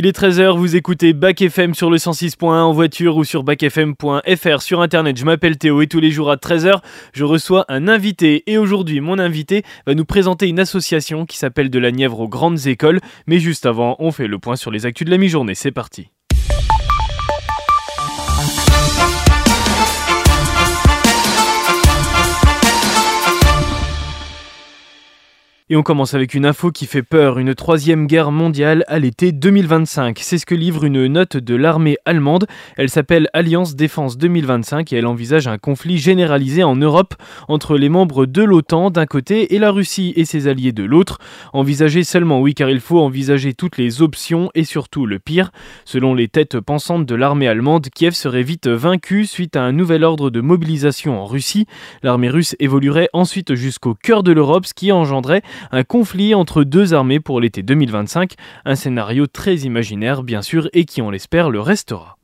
Il est 13h, vous écoutez Bac FM sur le 106.1 en voiture ou sur bacfm.fr sur internet. Je m'appelle Théo et tous les jours à 13h, je reçois un invité. Et aujourd'hui, mon invité va nous présenter une association qui s'appelle De la Nièvre aux grandes écoles. Mais juste avant, on fait le point sur les actus de la mi-journée. C'est parti. Et on commence avec une info qui fait peur, une troisième guerre mondiale à l'été 2025. C'est ce que livre une note de l'armée allemande. Elle s'appelle Alliance Défense 2025 et elle envisage un conflit généralisé en Europe entre les membres de l'OTAN d'un côté et la Russie et ses alliés de l'autre. Envisager seulement, oui, car il faut envisager toutes les options et surtout le pire. Selon les têtes pensantes de l'armée allemande, Kiev serait vite vaincu suite à un nouvel ordre de mobilisation en Russie. L'armée russe évoluerait ensuite jusqu'au cœur de l'Europe, ce qui engendrait un conflit entre deux armées pour l'été 2025, un scénario très imaginaire bien sûr et qui on l'espère le restera.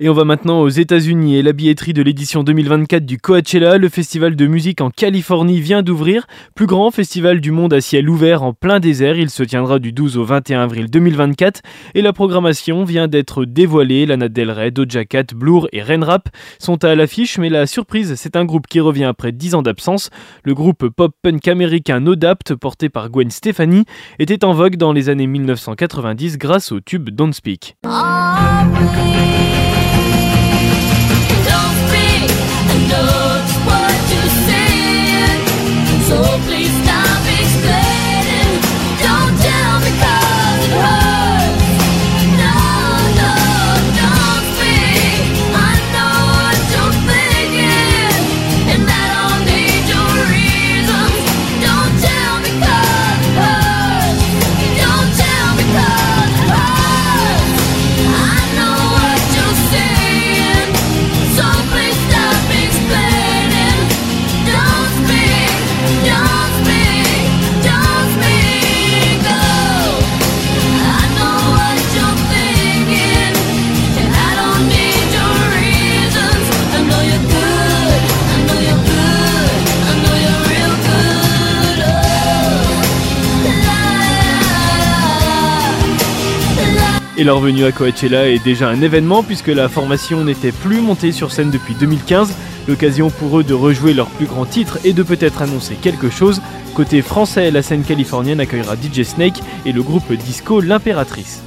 Et on va maintenant aux États-Unis et la billetterie de l'édition 2024 du Coachella, le festival de musique en Californie vient d'ouvrir, plus grand festival du monde à ciel ouvert en plein désert, il se tiendra du 12 au 21 avril 2024 et la programmation vient d'être dévoilée, Lana Del Rey, Doja Cat, Blur et Rap sont à l'affiche. Mais la surprise, c'est un groupe qui revient après 10 ans d'absence. Le groupe pop-punk américain No Doubt porté par Gwen Stefani était en vogue dans les années 1990 grâce au tube Don't Speak. Et leur venue à Coachella est déjà un événement puisque la formation n'était plus montée sur scène depuis 2015. L'occasion pour eux de rejouer leur plus grand titre et de peut-être annoncer quelque chose. Côté français, la scène californienne accueillera DJ Snake et le groupe disco L'Impératrice.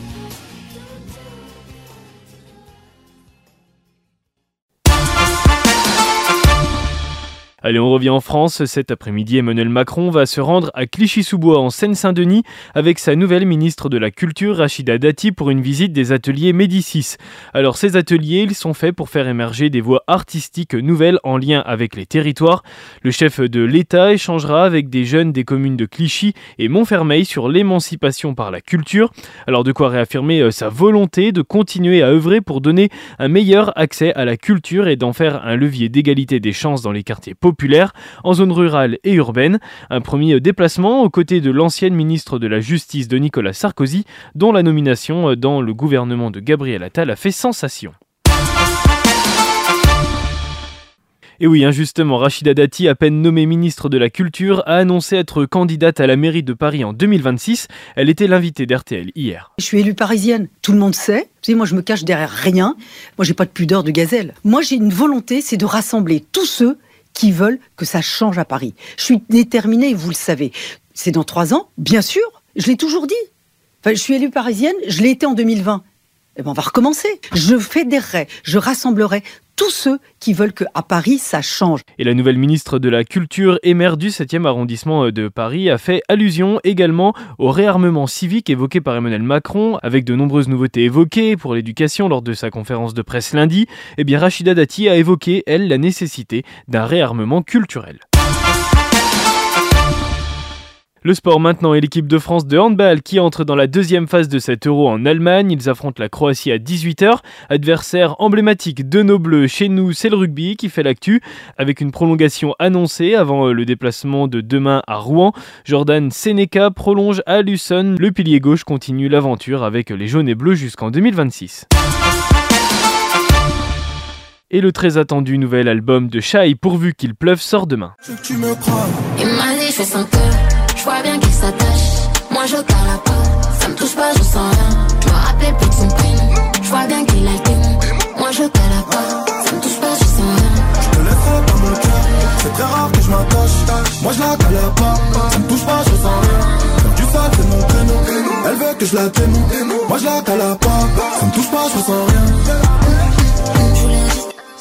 Allez, on revient en France. Cet après-midi, Emmanuel Macron va se rendre à Clichy-sous-Bois en Seine-Saint-Denis avec sa nouvelle ministre de la Culture, Rachida Dati, pour une visite des ateliers Médicis. Alors, ces ateliers, ils sont faits pour faire émerger des voies artistiques nouvelles en lien avec les territoires. Le chef de l'État échangera avec des jeunes des communes de Clichy et Montfermeil sur l'émancipation par la culture. Alors, de quoi réaffirmer euh, sa volonté de continuer à œuvrer pour donner un meilleur accès à la culture et d'en faire un levier d'égalité des chances dans les quartiers populaires en zone rurale et urbaine. Un premier déplacement aux côtés de l'ancienne ministre de la Justice de Nicolas Sarkozy, dont la nomination dans le gouvernement de Gabriel Attal a fait sensation. Et oui, injustement, Rachida Dati, à peine nommée ministre de la Culture, a annoncé être candidate à la mairie de Paris en 2026. Elle était l'invitée d'RTL hier. Je suis élue parisienne, tout le monde sait. Moi je me cache derrière rien. Moi j'ai pas de pudeur de gazelle. Moi j'ai une volonté, c'est de rassembler tous ceux qui veulent que ça change à Paris. Je suis déterminée, vous le savez. C'est dans trois ans, bien sûr, je l'ai toujours dit. Enfin, je suis élue parisienne, je l'ai été en 2020. Eh ben, on va recommencer. Je fédérerai, je rassemblerai tous ceux qui veulent qu'à Paris, ça change. Et la nouvelle ministre de la Culture et maire du 7e arrondissement de Paris a fait allusion également au réarmement civique évoqué par Emmanuel Macron, avec de nombreuses nouveautés évoquées pour l'éducation lors de sa conférence de presse lundi. Eh bien, Rachida Dati a évoqué, elle, la nécessité d'un réarmement culturel. Le sport maintenant et l'équipe de France de handball qui entre dans la deuxième phase de cet euro en Allemagne. Ils affrontent la Croatie à 18h. Adversaire emblématique de nos bleus chez nous, c'est le rugby qui fait l'actu. Avec une prolongation annoncée avant euh, le déplacement de demain à Rouen. Jordan Seneca prolonge à Luson. Le pilier gauche continue l'aventure avec les jaunes et bleus jusqu'en 2026 et le très attendu nouvel album de Shai pourvu qu'il pleuve sort demain. Je vois bien qu'il s'attache. Moi je cala pas, ça me touche pas, je sens rien. Je me rappelle plus de son prénom, je vois bien qu'il a le Moi je cala pas, ça me touche pas, je sens rien. Je te laisserai pas mon cœur, c'est très rare que je m'attache. Moi je la pas, ça me touche pas, je sens rien. Faire du sale c'est mon prénom, elle veut que je la t'aime. Moi je la pas, ça me touche pas, je sens rien.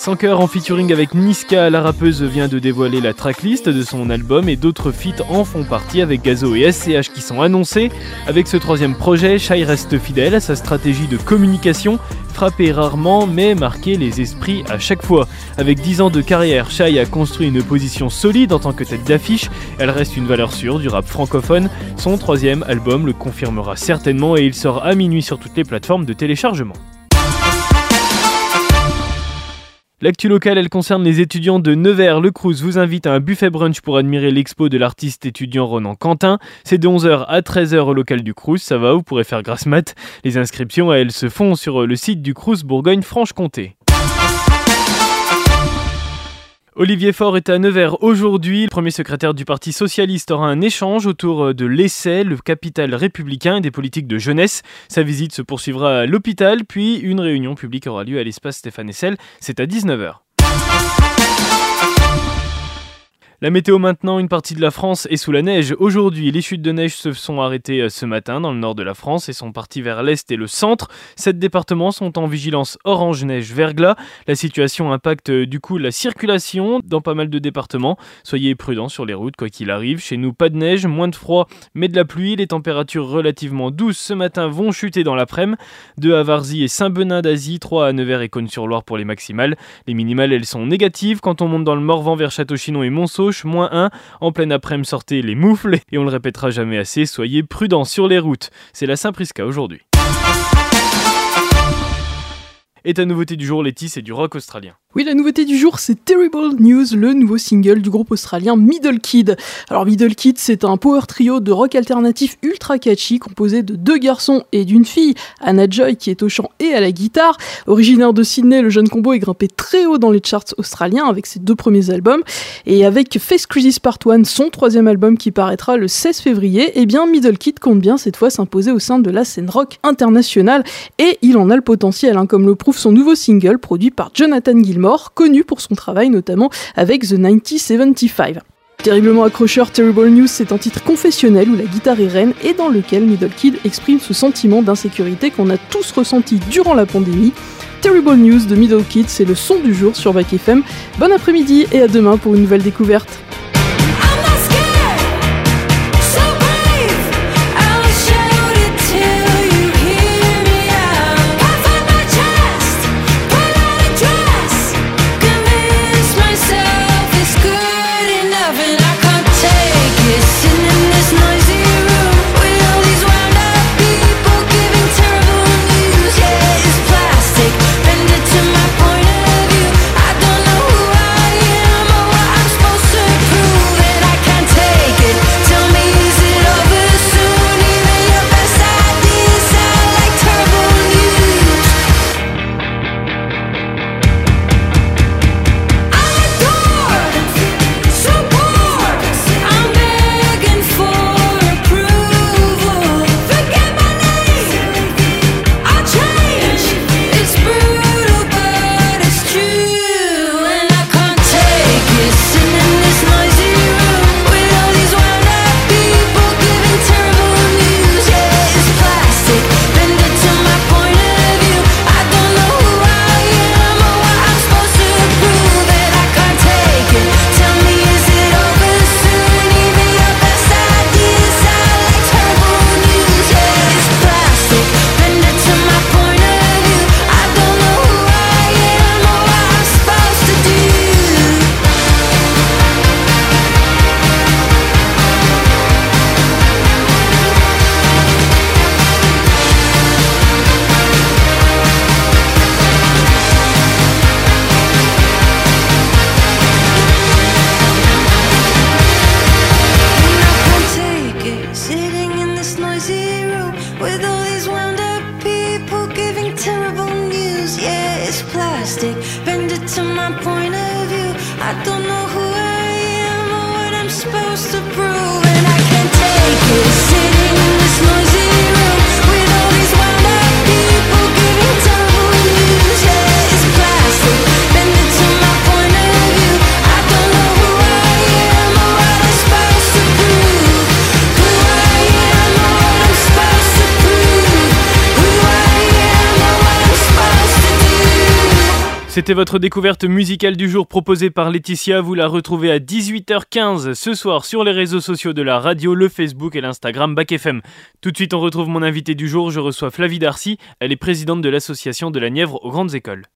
Sans cœur en featuring avec Niska, la rappeuse vient de dévoiler la tracklist de son album et d'autres feats en font partie avec Gazo et SCH qui sont annoncés. Avec ce troisième projet, Shai reste fidèle à sa stratégie de communication, frapper rarement mais marquer les esprits à chaque fois. Avec 10 ans de carrière, Shai a construit une position solide en tant que tête d'affiche, elle reste une valeur sûre du rap francophone. Son troisième album le confirmera certainement et il sort à minuit sur toutes les plateformes de téléchargement. L'actu locale, elle concerne les étudiants de Nevers. Le Crous vous invite à un buffet brunch pour admirer l'expo de l'artiste étudiant Ronan Quentin. C'est de 11h à 13h au local du Crous. Ça va, vous pourrez faire grasse mat. Les inscriptions, elles se font sur le site du Crous Bourgogne-Franche-Comté. Olivier Faure est à Nevers aujourd'hui. Le premier secrétaire du Parti Socialiste aura un échange autour de l'essai, le capital républicain et des politiques de jeunesse. Sa visite se poursuivra à l'hôpital, puis une réunion publique aura lieu à l'espace Stéphane Essel. C'est à 19h. La météo maintenant, une partie de la France est sous la neige. Aujourd'hui, les chutes de neige se sont arrêtées euh, ce matin dans le nord de la France et sont parties vers l'est et le centre. Sept départements sont en vigilance orange neige verglas. La situation impacte euh, du coup la circulation dans pas mal de départements. Soyez prudents sur les routes quoi qu'il arrive. Chez nous, pas de neige, moins de froid, mais de la pluie. Les températures relativement douces ce matin vont chuter dans l'après-midi. À Varzy et Saint-Benin d'Asie, 3 à Nevers et Cône-sur-Loire pour les maximales. Les minimales, elles sont négatives quand on monte dans le Morvan vers Château-Chinon et Monceau moins 1. En pleine après-midi, sortez les moufles et on le répétera jamais assez, soyez prudents sur les routes. C'est la Saint-Prisca aujourd'hui. Et ta nouveauté du jour, Letty, c'est du rock australien. Oui, la nouveauté du jour, c'est Terrible News, le nouveau single du groupe australien Middle Kid. Alors Middle Kid, c'est un power trio de rock alternatif ultra catchy composé de deux garçons et d'une fille, Anna Joy qui est au chant et à la guitare. Originaire de Sydney, le jeune combo est grimpé très haut dans les charts australiens avec ses deux premiers albums. Et avec Face Crisis Part 1, son troisième album qui paraîtra le 16 février, eh bien Middle Kid compte bien cette fois s'imposer au sein de la scène rock internationale et il en a le potentiel, hein, comme le prouve son nouveau single produit par Jonathan Gilmore connu pour son travail notamment avec The 1975. Terriblement accrocheur, Terrible News, c'est un titre confessionnel où la guitare est reine et dans lequel Middle Kid exprime ce sentiment d'insécurité qu'on a tous ressenti durant la pandémie. Terrible News de Middle Kid, c'est le son du jour sur Back FM. Bon après-midi et à demain pour une nouvelle découverte. Supposed to prove, and I can't take it C'était votre découverte musicale du jour proposée par Laetitia. Vous la retrouvez à 18h15 ce soir sur les réseaux sociaux de la radio, le Facebook et l'Instagram Bac FM. Tout de suite, on retrouve mon invité du jour. Je reçois Flavie Darcy. Elle est présidente de l'association de la Nièvre aux grandes écoles.